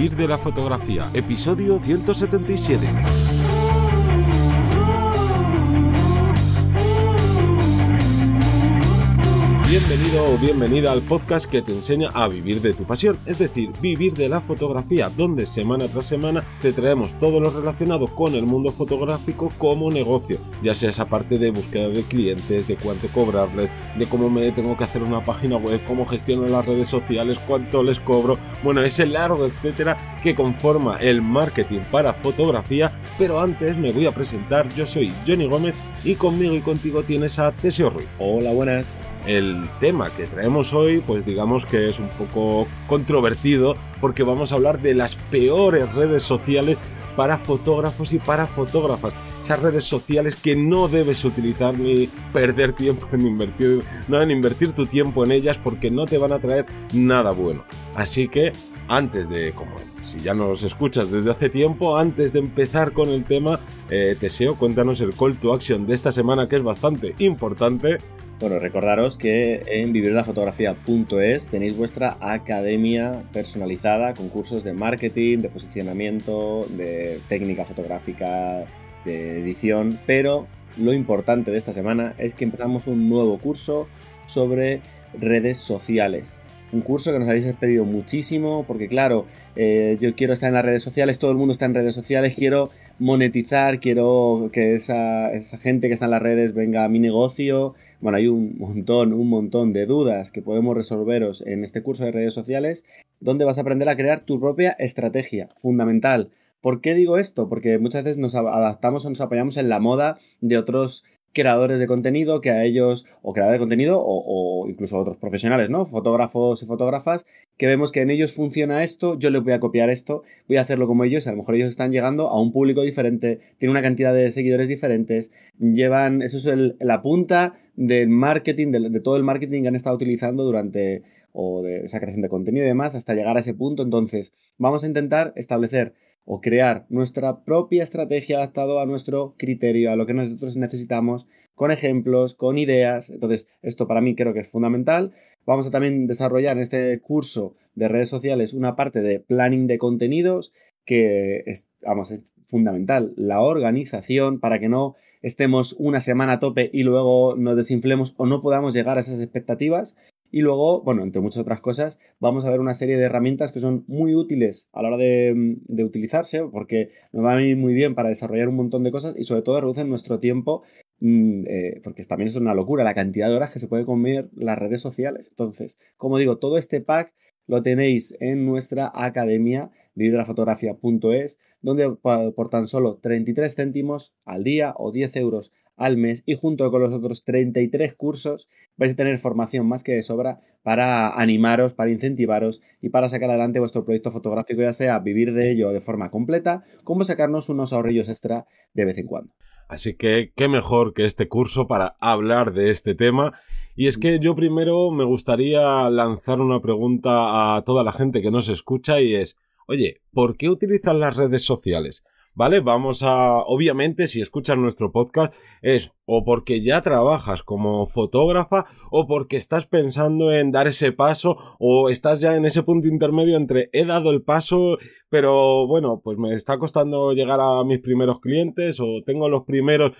Vivir de la fotografía, episodio 177. Bienvenido o bienvenida al podcast que te enseña a vivir de tu pasión, es decir, vivir de la fotografía, donde semana tras semana te traemos todo lo relacionado con el mundo fotográfico como negocio, ya sea esa parte de búsqueda de clientes, de cuánto cobrarles, de cómo me tengo que hacer una página web, cómo gestiono las redes sociales, cuánto les cobro, bueno, ese largo etcétera que conforma el marketing para fotografía, pero antes me voy a presentar, yo soy Johnny Gómez y conmigo y contigo tienes a Teseo Ruiz. Hola, buenas. El tema que traemos hoy, pues digamos que es un poco controvertido porque vamos a hablar de las peores redes sociales para fotógrafos y para fotógrafas. Esas redes sociales que no debes utilizar ni perder tiempo en invertir, no en invertir tu tiempo en ellas porque no te van a traer nada bueno. Así que antes de, como si ya nos escuchas desde hace tiempo, antes de empezar con el tema, eh, Teseo, cuéntanos el call to action de esta semana que es bastante importante bueno, recordaros que en vivirlafotografía.es tenéis vuestra academia personalizada con cursos de marketing, de posicionamiento, de técnica fotográfica, de edición, pero lo importante de esta semana es que empezamos un nuevo curso sobre redes sociales. Un curso que nos habéis pedido muchísimo, porque claro, eh, yo quiero estar en las redes sociales, todo el mundo está en redes sociales, quiero monetizar, quiero que esa, esa gente que está en las redes venga a mi negocio, bueno, hay un montón, un montón de dudas que podemos resolveros en este curso de redes sociales, donde vas a aprender a crear tu propia estrategia, fundamental. ¿Por qué digo esto? Porque muchas veces nos adaptamos o nos apoyamos en la moda de otros creadores de contenido que a ellos, o creadores de contenido, o, incluso otros profesionales, ¿no? Fotógrafos y fotógrafas, que vemos que en ellos funciona esto, yo les voy a copiar esto, voy a hacerlo como ellos, a lo mejor ellos están llegando a un público diferente, tienen una cantidad de seguidores diferentes, llevan, eso es la punta del marketing, de, todo el marketing que han estado utilizando durante, o de esa creación de contenido y demás, hasta llegar a ese punto. Entonces, vamos a intentar establecer o crear nuestra propia estrategia adaptado a nuestro criterio, a lo que nosotros necesitamos, con ejemplos, con ideas. Entonces, esto para mí creo que es fundamental. Vamos a también desarrollar en este curso de redes sociales una parte de planning de contenidos que es, vamos, fundamental. La organización para que no estemos una semana a tope y luego nos desinflemos o no podamos llegar a esas expectativas. Y luego, bueno, entre muchas otras cosas, vamos a ver una serie de herramientas que son muy útiles a la hora de, utilizarse, porque nos van a venir muy bien para desarrollar un montón de cosas y sobre todo reducen nuestro tiempo, mm, eh, porque también es una locura la cantidad de horas que se puede comer las redes sociales. Entonces, como digo, todo este pack lo tenéis en nuestra academia vivirafotografía.es, donde por tan solo 33 céntimos al día o 10 euros al mes y junto con los otros 33 cursos vais a tener formación más que de sobra para animaros, para incentivaros y para sacar adelante vuestro proyecto fotográfico, ya sea vivir de ello de forma completa, como sacarnos unos ahorrillos extra de vez en cuando. Así que qué mejor que este curso para hablar de este tema. Y es que yo primero me gustaría lanzar una pregunta a toda la gente que nos escucha y es, oye, ¿por qué utilizan las redes sociales? ¿vale? Vamos a, obviamente, si escuchas nuestro podcast, es o porque ya trabajas como fotógrafa o porque estás pensando en dar ese paso o estás ya en ese punto intermedio entre he dado el paso, pero bueno, pues me está costando llegar a mis primeros clientes o tengo los primeros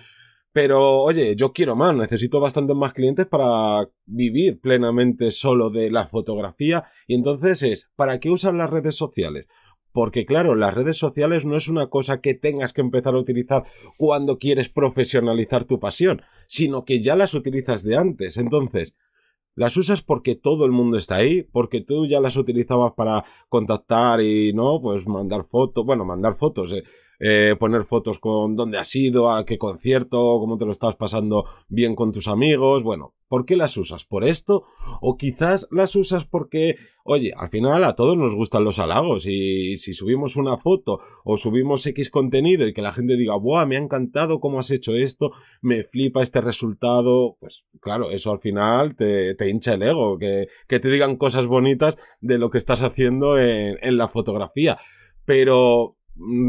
pero oye, yo quiero más, necesito bastantes más clientes para vivir plenamente solo de la fotografía. Y entonces es, ¿para qué usan las redes sociales? Porque claro, las redes sociales no es una cosa que tengas que empezar a utilizar cuando quieres profesionalizar tu pasión, sino que ya las utilizas de antes. Entonces, las usas porque todo el mundo está ahí, porque tú ya las utilizabas para contactar y no, pues mandar fotos, bueno, mandar fotos, eh, eh, poner fotos con dónde has ido, a qué concierto, cómo te lo estás pasando bien con tus amigos. Bueno, ¿por qué las usas? ¿Por esto? O quizás las usas porque, oye, al final a todos nos gustan los halagos y si subimos una foto o subimos X contenido y que la gente diga, ¡buah! Me ha encantado cómo has hecho esto, me flipa este resultado, pues claro, eso al final te, te hincha el ego, que, que, te digan cosas bonitas de lo que estás haciendo en, en la fotografía. Pero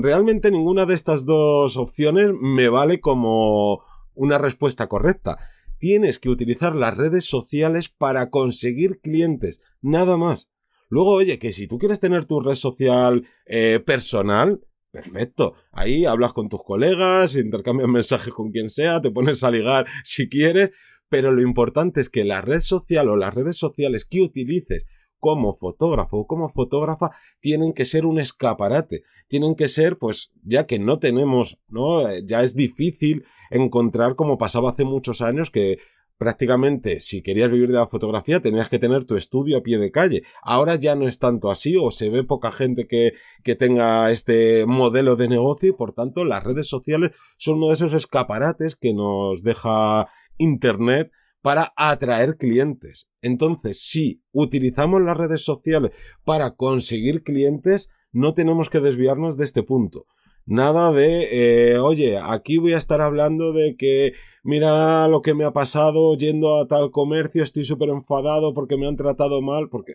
realmente ninguna de estas dos opciones me vale como una respuesta correcta. Tienes que utilizar las redes sociales para conseguir clientes, nada más. Luego, oye, que si tú quieres tener tu red social eh, personal, perfecto. Ahí hablas con tus colegas, intercambias mensajes con quien sea, te pones a ligar si quieres, pero lo importante es que la red social o las redes sociales que utilices como fotógrafo o como fotógrafa tienen que ser un escaparate, tienen que ser, pues, ya que no tenemos, ¿no? Eh, ya es difícil encontrar como pasaba hace muchos años que prácticamente si querías vivir de la fotografía tenías que tener tu estudio a pie de calle. Ahora ya no es tanto así o se ve poca gente que, que tenga este modelo de negocio y por tanto las redes sociales son uno de esos escaparates que nos deja Internet para atraer clientes. Entonces, si utilizamos las redes sociales para conseguir clientes, no tenemos que desviarnos de este punto. Nada de, eh, oye, aquí voy a estar hablando de que mira lo que me ha pasado yendo a tal comercio, estoy súper enfadado porque me han tratado mal, porque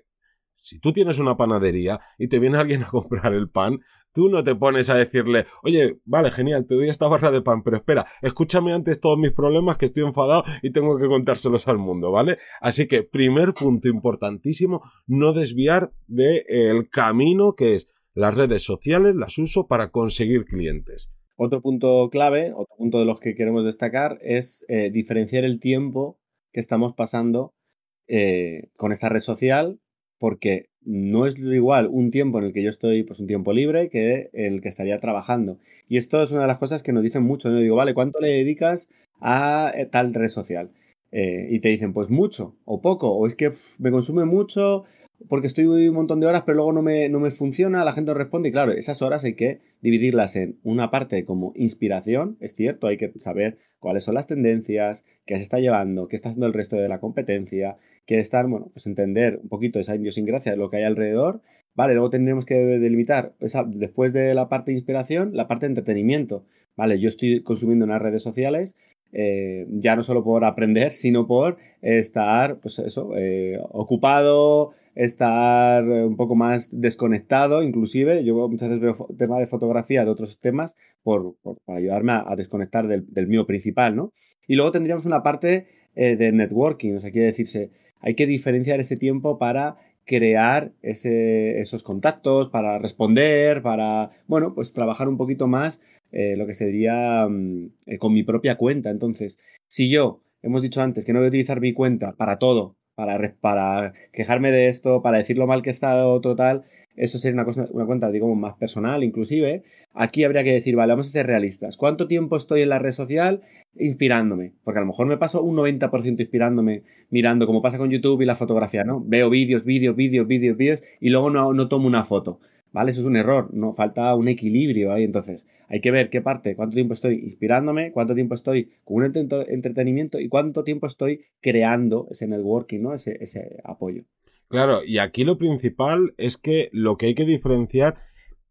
si tú tienes una panadería y te viene alguien a comprar el pan, tú no te pones a decirle, oye, vale, genial, te doy esta barra de pan, pero espera, escúchame antes todos mis problemas que estoy enfadado y tengo que contárselos al mundo, ¿vale? Así que, primer punto importantísimo, no desviar del el camino que es las redes sociales, las uso para conseguir clientes. Otro punto clave, otro punto de los que queremos destacar es eh, diferenciar el tiempo que estamos pasando eh, con esta red social, porque no es igual un tiempo en el que yo estoy, pues un tiempo libre, que en el que estaría trabajando. Y esto es una de las cosas que nos dicen mucho. ¿no? Digo, vale, ¿cuánto le dedicas a eh, tal red social? y te dicen, pues mucho o poco, o es que me consume mucho, porque estoy un montón de horas, pero luego no me, no me funciona, la gente no responde. Y claro, esas horas hay que dividirlas en una parte como inspiración, es cierto, hay que saber cuáles son las tendencias, qué se está llevando, qué está haciendo el resto de la competencia, que estar, bueno, pues entender un poquito esa idiosincrasia de lo que hay alrededor. Vale, luego tendremos que delimitar, esa, después de la parte de inspiración, la parte de entretenimiento. Vale, yo estoy consumiendo unas redes sociales, eh, ya no solo por aprender, sino por estar, pues eso, eh, ocupado, estar un poco más desconectado, inclusive. Yo muchas veces veo temas de fotografía de otros temas por, para ayudarme a, desconectar del, mío principal, ¿no? Y luego tendríamos una parte eh, de networking, o sea, quiere decirse, hay que diferenciar ese tiempo para crear esos contactos, para responder, para, bueno, pues trabajar un poquito más eh, lo que sería mm, eh, con mi propia cuenta. Entonces, si yo, hemos dicho antes que no voy a utilizar mi cuenta para todo, para, quejarme de esto, para decir lo mal que está otro tal, eso sería una, cosa, una cuenta, digamos, más personal, inclusive. Aquí habría que decir, vale, vamos a ser realistas. ¿Cuánto tiempo estoy en la red social inspirándome? Porque a lo mejor me paso un 90% inspirándome, mirando, como pasa con YouTube y la fotografía, ¿no? Veo vídeos, vídeos, vídeos, vídeos, vídeos, y luego no, no tomo una foto. ¿Vale? Eso es un error, no falta un equilibrio ahí. Entonces, hay que ver qué parte, cuánto tiempo estoy inspirándome, cuánto tiempo estoy con un entretenimiento y cuánto tiempo estoy creando ese networking, ¿no? Ese, ese apoyo. Claro, y aquí lo principal es que lo que hay que diferenciar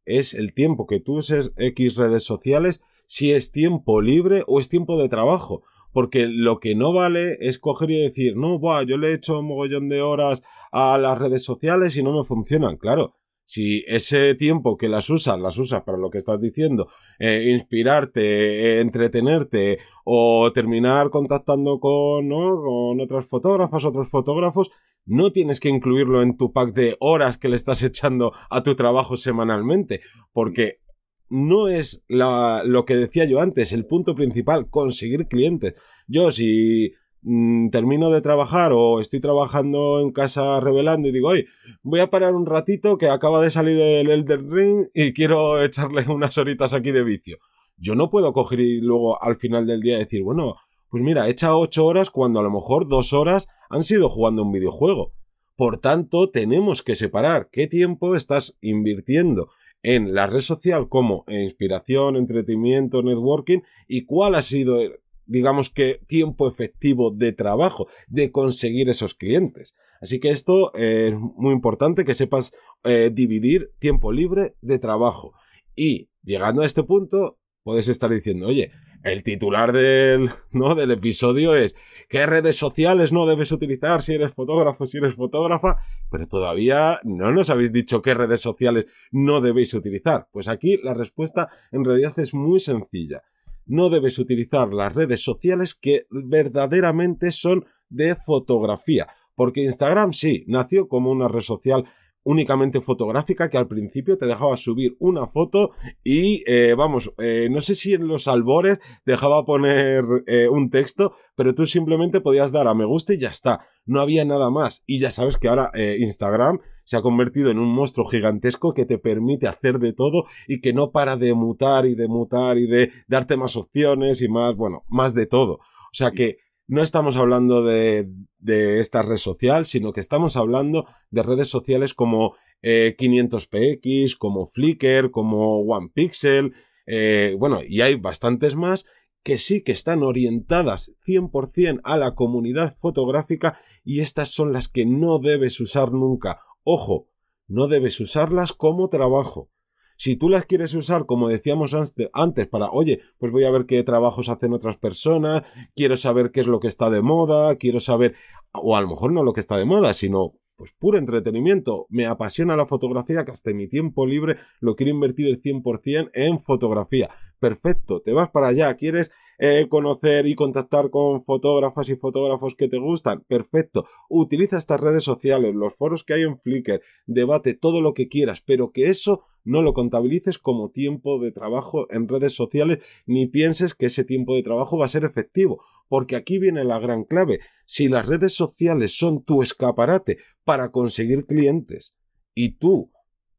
es el tiempo que tú uses X redes sociales, si es tiempo libre o es tiempo de trabajo. Porque lo que no vale es coger y decir, no, buah, yo le he hecho un mogollón de horas a las redes sociales y no me funcionan. Claro, si ese tiempo que las usas, las usas para lo que estás diciendo, eh, inspirarte, eh, entretenerte o terminar contactando con, con otras fotógrafas, otros fotógrafos, no tienes que incluirlo en tu pack de horas que le estás echando a tu trabajo semanalmente, porque no es lo que decía yo antes, el punto principal, conseguir clientes. Yo si mm, termino de trabajar o estoy trabajando en casa revelando y digo, oye, voy a parar un ratito que acaba de salir el Elden Ring y quiero echarle unas horitas aquí de vicio. Yo no puedo coger y luego al final del día decir, bueno, pues mira, echa ocho horas cuando a lo mejor dos horas han sido jugando un videojuego. Por tanto, tenemos que separar qué tiempo estás invirtiendo en la red social como inspiración, entretenimiento, networking y cuál ha sido, digamos que, tiempo efectivo de trabajo, de conseguir esos clientes. Así que esto es muy importante que sepas eh, dividir tiempo libre de trabajo. Y llegando a este punto, puedes estar diciendo, oye, el titular del, ¿no? del episodio es ¿qué redes sociales no debes utilizar si eres fotógrafo, si eres fotógrafa? Pero todavía no nos habéis dicho qué redes sociales no debéis utilizar. Pues aquí la respuesta en realidad es muy sencilla. No debes utilizar las redes sociales que verdaderamente son de fotografía. Porque Instagram sí, nació como una red social únicamente fotográfica que al principio te dejaba subir una foto y eh, vamos, eh, no sé si en los albores dejaba poner eh, un texto, pero tú simplemente podías dar a me gusta y ya está, no había nada más. Y ya sabes que ahora Instagram se ha convertido en un monstruo gigantesco que te permite hacer de todo y que no para de mutar y de mutar y de darte más opciones y más, bueno, más de todo. O sea que no estamos hablando de, de esta red social, sino que estamos hablando de redes sociales como 500px, eh, como Flickr, como OnePixel, eh, bueno, y hay bastantes más que sí que están orientadas 100% a la comunidad fotográfica y estas son las que no debes usar nunca. Ojo, no debes usarlas como trabajo. Si tú las quieres usar, como decíamos antes, para, oye, pues voy a ver qué trabajos hacen otras personas, quiero saber qué es lo que está de moda, quiero saber, o a lo mejor no lo que está de moda, sino pues puro entretenimiento. Me apasiona la fotografía, que hasta mi tiempo libre lo quiero invertir el 100% en fotografía. Perfecto, te vas para allá, quieres eh, conocer y contactar con fotógrafas y fotógrafos que te gustan. Perfecto. Utiliza estas redes sociales, los foros que hay en Flickr, debate todo lo que quieras, pero que eso no lo contabilices como tiempo de trabajo en redes sociales ni pienses que ese tiempo de trabajo va a ser efectivo, porque aquí viene la gran clave. Si las redes sociales son tu escaparate para conseguir clientes y tú,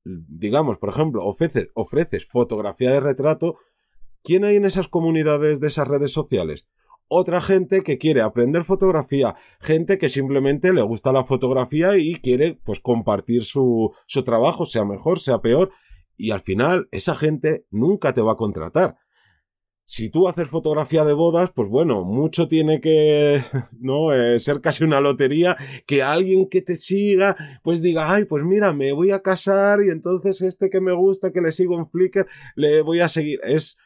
digamos, por ejemplo, ofreces, ofreces fotografía de retrato, ¿quién hay en esas comunidades de esas redes sociales? otra gente que quiere aprender fotografía, gente que simplemente le gusta la fotografía y quiere pues compartir su, su trabajo, sea mejor, sea peor, y al final esa gente nunca te va a contratar. Si tú haces fotografía de bodas, pues bueno, mucho tiene que no eh, ser casi una lotería que alguien que te siga, pues diga, ay, pues mira, me voy a casar y entonces este que me gusta, que le sigo en Flickr, le voy a seguir. Es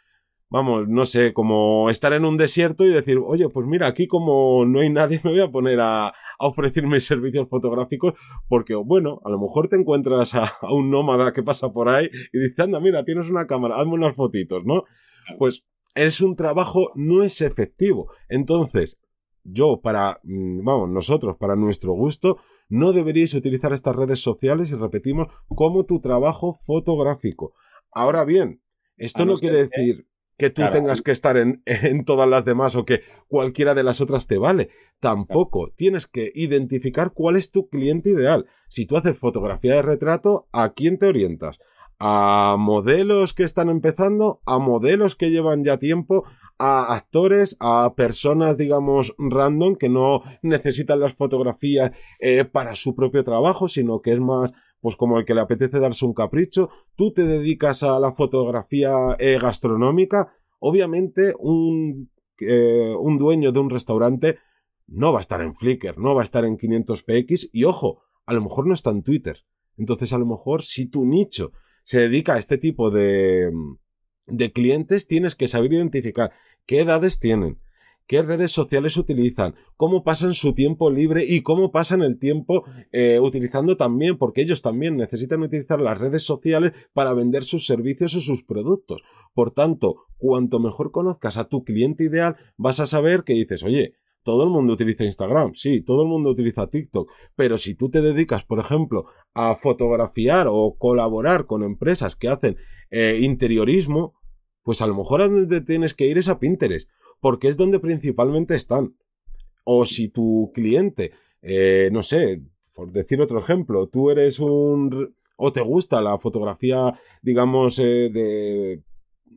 vamos, no sé, como estar en un desierto y decir, oye, pues mira, aquí como no hay nadie, me voy a poner a, a ofrecer mis servicios fotográficos, porque, bueno, a lo mejor te encuentras a, un nómada que pasa por ahí y dice, anda, mira, tienes una cámara, hazme unas fotitos, ¿no? Pues es un trabajo, no es efectivo. Entonces, yo, para, mm, vamos, nosotros, para nuestro gusto, no deberíais utilizar estas redes sociales y repetimos como tu trabajo fotográfico. Ahora bien, esto no quiere decir que tú tengas que estar en, en, todas las demás o que cualquiera de las otras te vale. Tampoco. Tienes que identificar cuál es tu cliente ideal. Si tú haces fotografía de retrato, ¿a quién te orientas? ¿A modelos que están empezando? ¿A modelos que llevan ya tiempo? ¿A actores? ¿A personas, digamos, random que no necesitan las fotografías eh, para su propio trabajo, sino que es más pues como el que le apetece darse un capricho, tú te dedicas a la fotografía eh, gastronómica, obviamente un, eh, un dueño de un restaurante no va a estar en Flickr, no va a estar en 500px y ojo, a lo mejor no está en Twitter. Entonces a lo mejor si tu nicho se dedica a este tipo de, de clientes, tienes que saber identificar qué edades tienen, qué redes sociales utilizan, cómo pasan su tiempo libre y cómo pasan el tiempo eh, utilizando también, porque ellos también necesitan utilizar las redes sociales para vender sus servicios o sus productos. Por tanto, cuanto mejor conozcas a tu cliente ideal, vas a saber que dices, oye, todo el mundo utiliza Instagram, sí, todo el mundo utiliza TikTok, pero si tú te dedicas, por ejemplo, a fotografiar o colaborar con empresas que hacen eh, interiorismo, pues a lo mejor a donde tienes que ir es a Pinterest porque es donde principalmente están. O si tu cliente, eh, no sé, por decir otro ejemplo, tú eres un... o te gusta la fotografía, digamos, eh, de,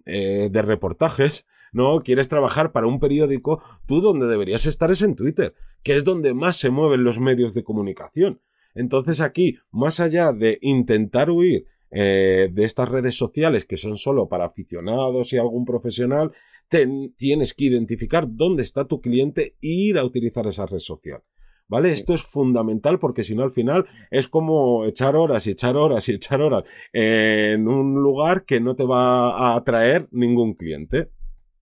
eh, de reportajes, ¿no? Quieres trabajar para un periódico, tú donde deberías estar es en Twitter, que es donde más se mueven los medios de comunicación. Entonces aquí, más allá de intentar huir de estas redes sociales que son solo para aficionados y algún profesional, tienes que identificar dónde está tu cliente e ir a utilizar esa red social. ¿Vale? Esto es fundamental porque si no al final es como echar horas y echar horas y echar horas en un lugar que no te va a atraer ningún cliente.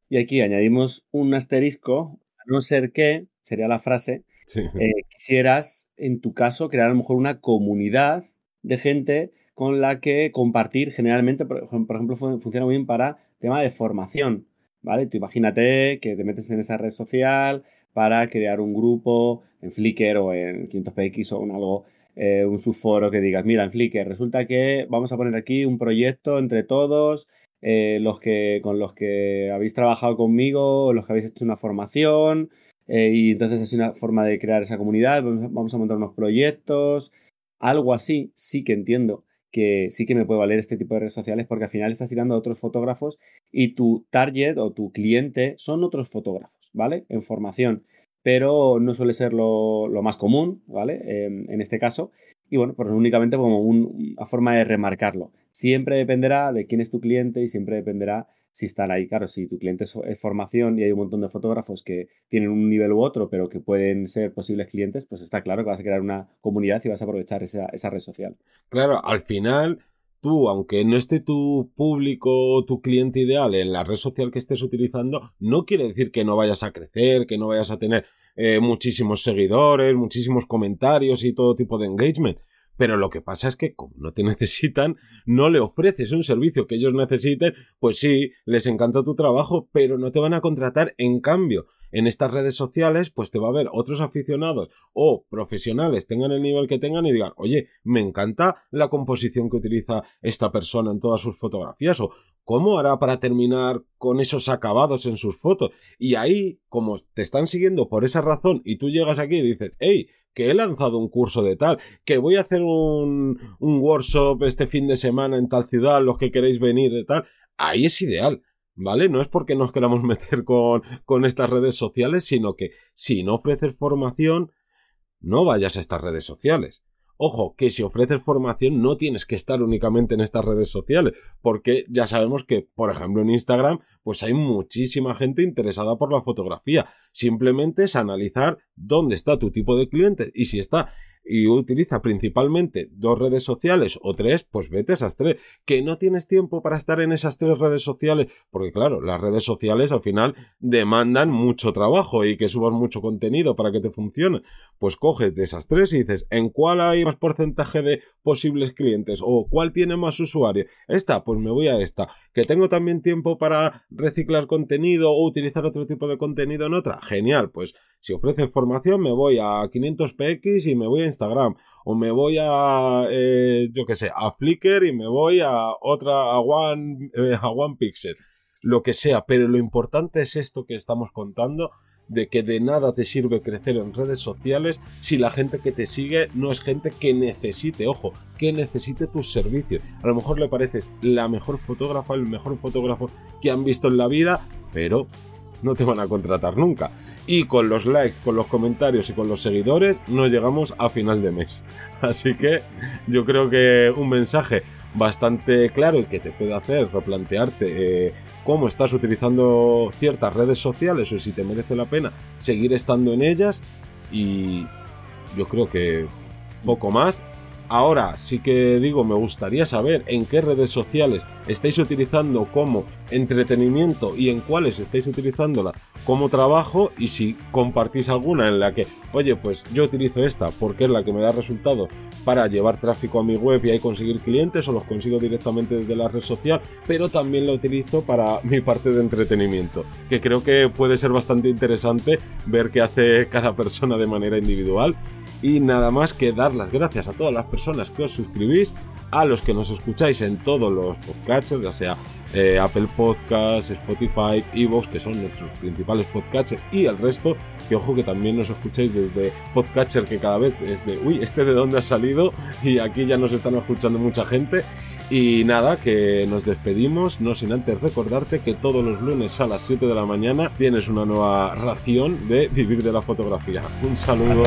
Y aquí añadimos un asterisco, a no ser que, sería la frase, eh, quisieras en tu caso crear a lo mejor una comunidad de gente con la que compartir generalmente, por ejemplo, funciona muy bien para tema de formación. ¿Vale? Tú imagínate que te metes en esa red social para crear un grupo en Flickr o en 500px o en algo eh, un subforo que digas, mira, en Flickr, resulta que vamos a poner aquí un proyecto entre todos, eh, los que, con los que habéis trabajado conmigo, los que habéis hecho una formación, eh, y entonces es una forma de crear esa comunidad, vamos a montar unos proyectos, algo así, sí que entiendo que sí que me puede valer este tipo de redes sociales porque al final estás tirando a otros fotógrafos y tu target o tu cliente son otros fotógrafos, ¿vale? En formación, pero no suele ser lo, más común, ¿vale? en este caso. Y bueno, pues únicamente como una forma de remarcarlo. Siempre dependerá de quién es tu cliente y siempre dependerá si están ahí. Claro, si tu cliente es, formación y hay un montón de fotógrafos que tienen un nivel u otro, pero que pueden ser posibles clientes, pues está claro que vas a crear una comunidad y vas a aprovechar esa, esa red social. Claro, al final tú, aunque no esté tu público, tu cliente ideal en la red social que estés utilizando, no quiere decir que no vayas a crecer, que no vayas a tener eh, muchísimos seguidores, muchísimos comentarios y todo tipo de engagement. Pero lo que pasa es que como no te necesitan, no le ofreces un servicio que ellos necesiten, pues sí, les encanta tu trabajo, pero no te van a contratar. En cambio, en estas redes sociales, pues te va a ver otros aficionados o profesionales, tengan el nivel que tengan y digan, oye, me encanta la composición que utiliza esta persona en todas sus fotografías o cómo hará para terminar con esos acabados en sus fotos. Y ahí, como te están siguiendo por esa razón y tú llegas aquí y dices, hey, que he lanzado un curso de tal, que voy a hacer un, un workshop este fin de semana en tal ciudad, los que queréis venir de tal, ahí es ideal. ¿Vale? No es porque nos queramos meter con, con estas redes sociales, sino que si no ofreces formación, no vayas a estas redes sociales. Ojo, que si ofreces formación no tienes que estar únicamente en estas redes sociales, porque ya sabemos que, por ejemplo, en Instagram, pues hay muchísima gente interesada por la fotografía. Simplemente es analizar dónde está tu tipo de cliente y si está y utiliza principalmente dos redes sociales o tres, pues vete a esas tres. Que no tienes tiempo para estar en esas tres redes sociales, porque claro, las redes sociales al final demandan mucho trabajo y que subas mucho contenido para que te funcione. Pues coges de esas tres y dices, ¿en cuál hay más porcentaje de posibles clientes? ¿O cuál tiene más usuarios? Esta, pues me voy a esta. Que tengo también tiempo para reciclar contenido o utilizar otro tipo de contenido en otra. Genial, pues si ofreces formación me voy a 500px y me voy a Instagram. O me voy a, eh, yo que sé, a Flickr y me voy a otra, a One, eh, a One Pixel. Lo que sea, pero lo importante es esto que estamos contando de que de nada te sirve crecer en redes sociales si la gente que te sigue no es gente que necesite, ojo, que necesite tus servicios. A lo mejor le pareces la mejor fotógrafa, el mejor fotógrafo que han visto en la vida, pero no te van a contratar nunca y con los likes, con los comentarios y con los seguidores no llegamos a final de mes. Así que yo creo que un mensaje bastante claro y que te puede hacer replantearte eh, cómo estás utilizando ciertas redes sociales o si te merece la pena seguir estando en ellas y yo creo que poco más. Ahora sí que digo, me gustaría saber en qué redes sociales estáis utilizando como entretenimiento y en cuáles estáis utilizándola como trabajo y si compartís alguna en la que, oye, pues yo utilizo esta porque es la que me da resultado para llevar tráfico a mi web y ahí conseguir clientes o los consigo directamente desde la red social, pero también la utilizo para mi parte de entretenimiento, que creo que puede ser bastante interesante ver qué hace cada persona de manera individual. Y nada más que dar las gracias a todas las personas que os suscribís, a los que nos escucháis en todos los podcasts, ya sea eh, Apple Podcasts, Spotify, Evox, que son nuestros principales podcasts, y el resto, que ojo que también nos escucháis desde Podcatcher, que cada vez es de, uy, este de dónde ha salido, y aquí ya nos están escuchando mucha gente. Y nada, que nos despedimos, no sin antes recordarte que todos los lunes a las 7 de la mañana tienes una nueva ración de vivir de la fotografía. Un saludo.